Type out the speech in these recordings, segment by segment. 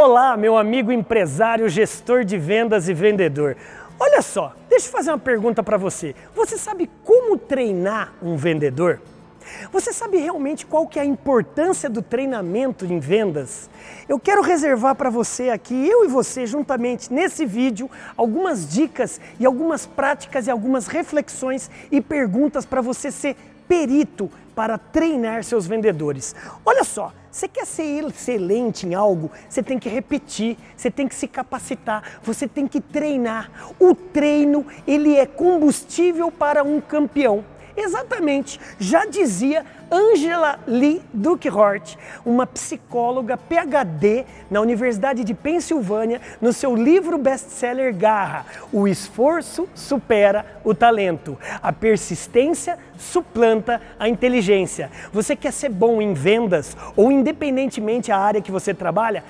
Olá, meu amigo empresário, gestor de vendas e vendedor. Olha só, deixa eu fazer uma pergunta para você. Você sabe como treinar um vendedor? Você sabe realmente qual que é a importância do treinamento em vendas? Eu quero reservar para você aqui, eu e você juntamente nesse vídeo, algumas dicas e algumas práticas e algumas reflexões e perguntas para você ser perito para treinar seus vendedores. Olha só, você quer ser excelente em algo, você tem que repetir, você tem que se capacitar, você tem que treinar. O treino, ele é combustível para um campeão. Exatamente, já dizia Angela Lee Duckhort, uma psicóloga PhD na Universidade de Pensilvânia, no seu livro best-seller Garra: O esforço supera o talento, a persistência suplanta a inteligência. Você quer ser bom em vendas ou independentemente a área que você trabalha?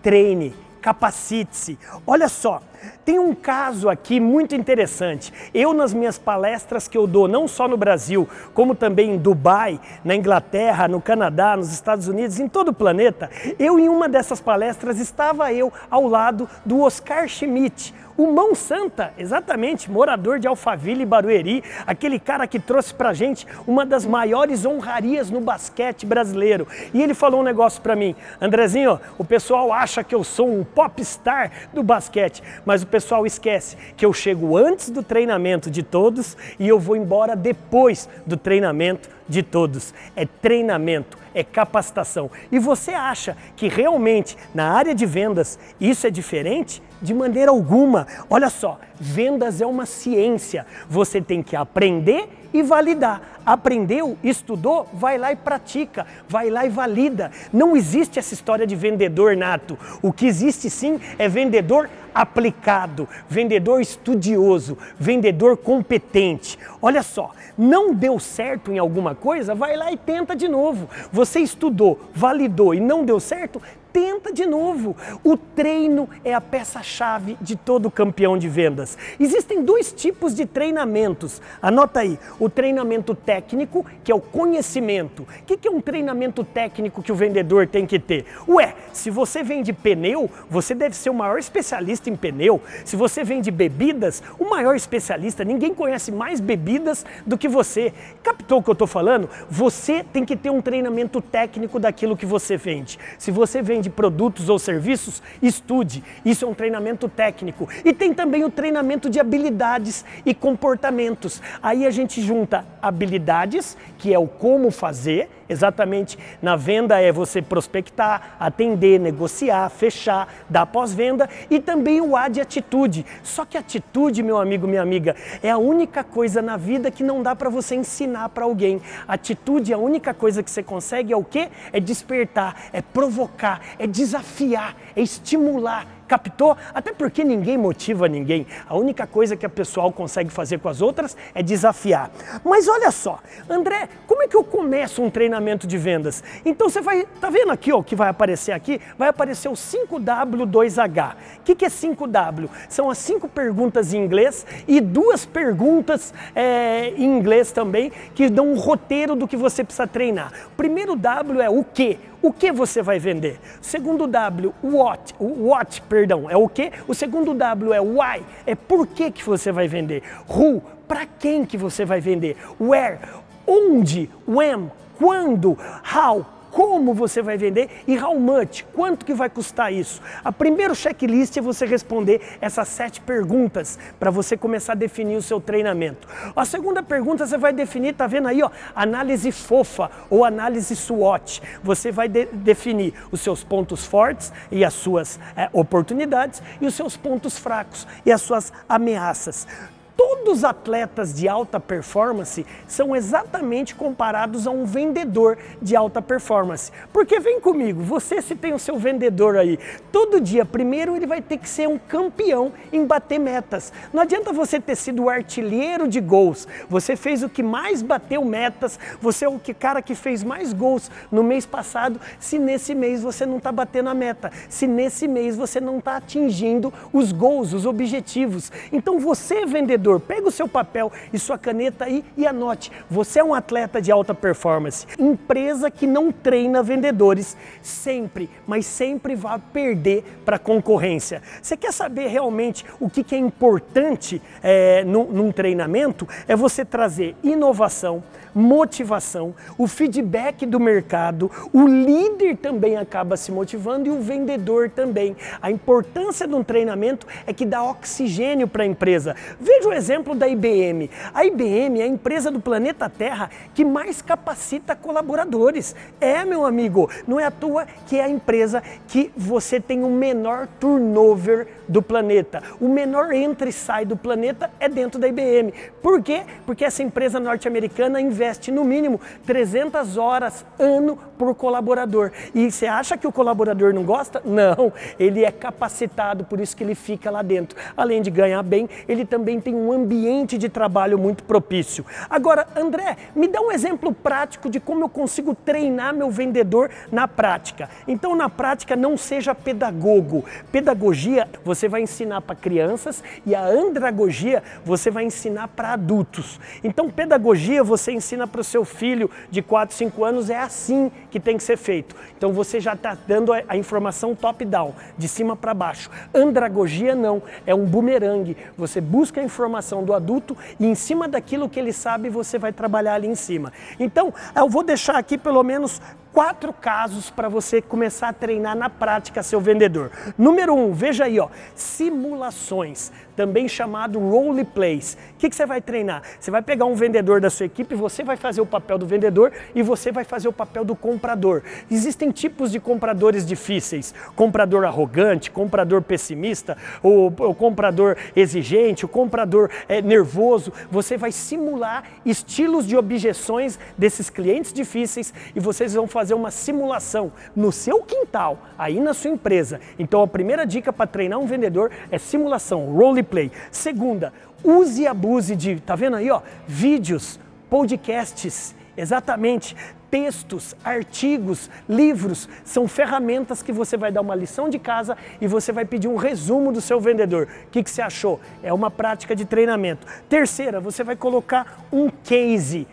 Treine capacite-se. Olha só, tem um caso aqui muito interessante. Eu, nas minhas palestras que eu dou, não só no Brasil, como também em Dubai, na Inglaterra, no Canadá, nos Estados Unidos, em todo o planeta, eu, em uma dessas palestras, estava eu ao lado do Oscar Schmidt, o Mão Santa, exatamente, morador de Alphaville e Barueri, aquele cara que trouxe pra gente uma das maiores honrarias no basquete brasileiro. E ele falou um negócio pra mim, Andrezinho, o pessoal acha que eu sou um popstar do basquete, mas o pessoal esquece que eu chego antes do treinamento de todos e eu vou embora depois do treinamento de todos. É treinamento, é capacitação. E você acha que realmente na área de vendas isso é diferente? De maneira alguma. Olha só, vendas é uma ciência. Você tem que aprender e validar. Aprendeu, estudou, vai lá e pratica, vai lá e valida. Não existe essa história de vendedor nato. O que existe sim é vendedor aplicado, vendedor estudioso, vendedor competente. Olha só, não deu certo em alguma coisa, vai lá e tenta de novo. Você estudou, validou e não deu certo, tenta de novo. O treino é a peça-chave de todo campeão de vendas. Existem dois tipos de treinamentos. Anota aí: o treinamento técnico, que é o conhecimento. O que é um treinamento técnico que o vendedor tem que ter? Ué, se você vende pneu, você deve ser o maior especialista em pneu. Se você vende bebidas, o maior especialista. Ninguém conhece mais bebidas do que você. Captou o que eu estou falando? Você tem que ter um treinamento técnico daquilo que você vende. Se você vende de produtos ou serviços, estude. Isso é um treinamento técnico. E tem também o treinamento de habilidades e comportamentos. Aí a gente junta habilidades, que é o como fazer, exatamente na venda é você prospectar, atender, negociar, fechar, dar pós-venda e também o A de atitude. Só que atitude, meu amigo, minha amiga, é a única coisa na vida que não dá para você ensinar para alguém. Atitude, a única coisa que você consegue é o quê? É despertar, é provocar, é desafiar, é estimular, Captou? Até porque ninguém motiva ninguém. A única coisa que a pessoal consegue fazer com as outras é desafiar. Mas olha só, André, como é que eu começo um treinamento de vendas? Então você vai, tá vendo aqui, ó, que vai aparecer aqui? Vai aparecer o 5W2H. O que, que é 5W? São as cinco perguntas em inglês e duas perguntas é, em inglês também que dão um roteiro do que você precisa treinar. O primeiro W é o que? O que você vai vender? O segundo W, what? What, perdão, é o que? O segundo W é why, é por que, que você vai vender. Who, para quem que você vai vender. Where, onde, when, quando, how, como você vai vender e how much, quanto que vai custar isso. A primeiro checklist é você responder essas sete perguntas para você começar a definir o seu treinamento. A segunda pergunta você vai definir, tá vendo aí, ó, análise fofa ou análise SWOT. Você vai de definir os seus pontos fortes e as suas é, oportunidades e os seus pontos fracos e as suas ameaças todos os atletas de alta performance são exatamente comparados a um vendedor de alta performance. Porque vem comigo, você se tem o seu vendedor aí, todo dia, primeiro ele vai ter que ser um campeão em bater metas. Não adianta você ter sido o artilheiro de gols, você fez o que mais bateu metas, você é o que cara que fez mais gols no mês passado, se nesse mês você não está batendo a meta, se nesse mês você não está atingindo os gols, os objetivos. Então você, vendedor, pega o seu papel e sua caneta aí e anote. Você é um atleta de alta performance. Empresa que não treina vendedores sempre, mas sempre vai perder para a concorrência. Você quer saber realmente o que, que é importante é, num, num treinamento? É você trazer inovação, motivação, o feedback do mercado, o líder também acaba se motivando e o vendedor também. A importância de um treinamento é que dá oxigênio para a empresa. Veja o exemplo da IBM. A IBM é a empresa do planeta Terra que mais capacita colaboradores. É, meu amigo, não é à toa que é a empresa que você tem o menor turnover do planeta. O menor entra e sai do planeta é dentro da IBM. Por quê? Porque essa empresa norte-americana investe no mínimo 300 horas ano por colaborador. E você acha que o colaborador não gosta? Não, ele é capacitado, por isso que ele fica lá dentro. Além de ganhar bem, ele também tem um ambiente de trabalho muito propício. Agora, André, me dá um exemplo prático de como eu consigo treinar meu vendedor na prática. Então, na prática, não seja pedagogo. Pedagogia, você vai ensinar para crianças e a andragogia você vai ensinar para adultos. Então, pedagogia você ensina para o seu filho de 4, 5 anos, é assim que tem que ser feito. Então, você já está dando a, informação top-down, de cima para baixo. Andragogia não, é um bumerangue. Você busca a informação do adulto e em cima daquilo que ele sabe, você vai trabalhar ali em cima. Então, eu vou deixar aqui pelo menos quatro casos para você começar a treinar na prática seu vendedor. Número um, veja aí, ó, simulações também chamado role plays. O que, que, você vai treinar? Você vai pegar um vendedor da sua equipe, você vai fazer o papel do vendedor e você vai fazer o papel do comprador. Existem tipos de compradores difíceis: comprador arrogante, comprador pessimista, o, o comprador exigente, o comprador é, nervoso. Você vai simular estilos de objeções desses clientes difíceis e vocês vão fazer uma simulação no seu quintal, aí na sua empresa. Então a primeira dica para treinar um vendedor é simulação, role Play. Segunda, use e abuse de, tá vendo aí, ó, vídeos, podcasts, exatamente, textos, artigos, livros, são ferramentas que você vai dar uma lição de casa e você vai pedir um resumo do seu vendedor. O que, que você achou? É uma prática de treinamento. Terceira, você vai colocar um case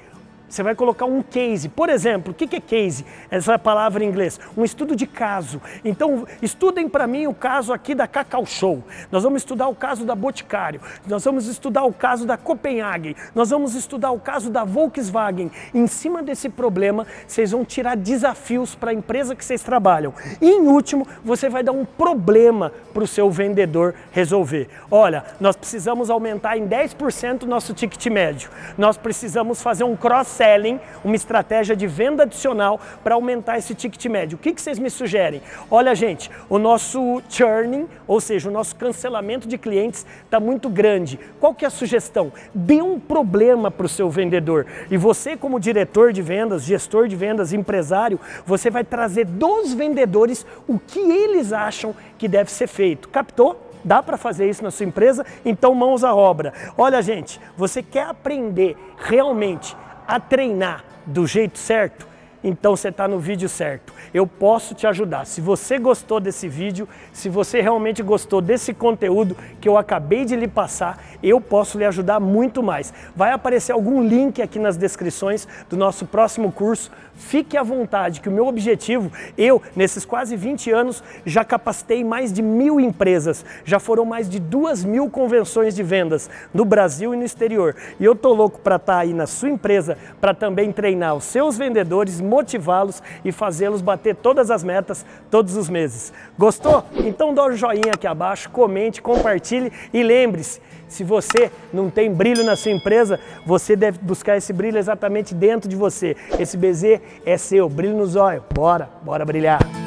você vai colocar um case. Por exemplo, o que é case? Essa palavra em inglês. Um estudo de caso. Então, estudem para mim o caso aqui da Cacau Show. Nós vamos estudar o caso da Boticário. Nós vamos estudar o caso da Copenhagen. Nós vamos estudar o caso da Volkswagen. Em cima desse problema, vocês vão tirar desafios para a empresa que vocês trabalham. E, em último, você vai dar um problema para o seu vendedor resolver. Olha, nós precisamos aumentar em 10% o nosso ticket médio. Nós precisamos fazer um cross selling uma estratégia de venda adicional para aumentar esse ticket médio. O que, que vocês me sugerem? Olha, gente, o nosso churning, ou seja, o nosso cancelamento de clientes está muito grande. Qual que é a sugestão? Dê um problema para o seu vendedor. E você, como diretor de vendas, gestor de vendas, empresário, você vai trazer dos vendedores o que eles acham que deve ser feito. Captou? Dá para fazer isso na sua empresa? Então, mãos à obra. Olha, gente, você quer aprender realmente a treinar do jeito certo, então você está no vídeo certo. Eu posso te ajudar. Se você gostou desse vídeo, se você realmente gostou desse conteúdo que eu acabei de lhe passar, eu posso lhe ajudar muito mais. Vai aparecer algum link aqui nas descrições do nosso próximo curso. Fique à vontade, que o meu objetivo, eu, nesses quase 20 anos, já capacitei mais de mil empresas, já foram mais de duas mil convenções de vendas no Brasil e no exterior. E eu tô louco para estar tá aí na sua empresa para também treinar os seus vendedores, motivá-los e fazê-los bater todas as metas todos os meses. Gostou? Então dá um joinha aqui abaixo, comente, compartilhe e lembre-se, se você não tem brilho na sua empresa, você deve buscar esse brilho exatamente dentro de você. Esse BZ é seu, brilho nos olhos. Bora, bora brilhar.